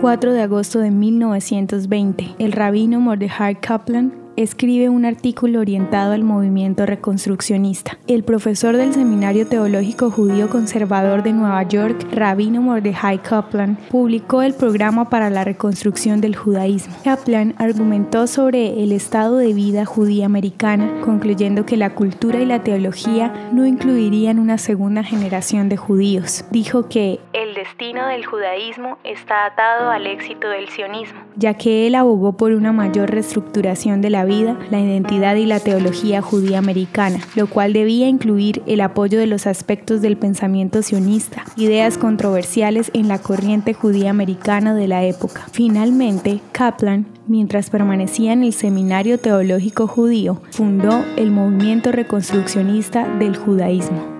4 de agosto de 1920, el rabino Mordechai Kaplan escribe un artículo orientado al movimiento reconstruccionista. El profesor del Seminario Teológico Judío Conservador de Nueva York, Rabino Mordechai Kaplan, publicó el programa para la reconstrucción del judaísmo. Kaplan argumentó sobre el estado de vida judía americana, concluyendo que la cultura y la teología no incluirían una segunda generación de judíos. Dijo que destino del judaísmo está atado al éxito del sionismo, ya que él abogó por una mayor reestructuración de la vida, la identidad y la teología judía americana, lo cual debía incluir el apoyo de los aspectos del pensamiento sionista, ideas controversiales en la corriente judía americana de la época. Finalmente, Kaplan mientras permanecía en el Seminario Teológico Judío, fundó el movimiento reconstruccionista del judaísmo.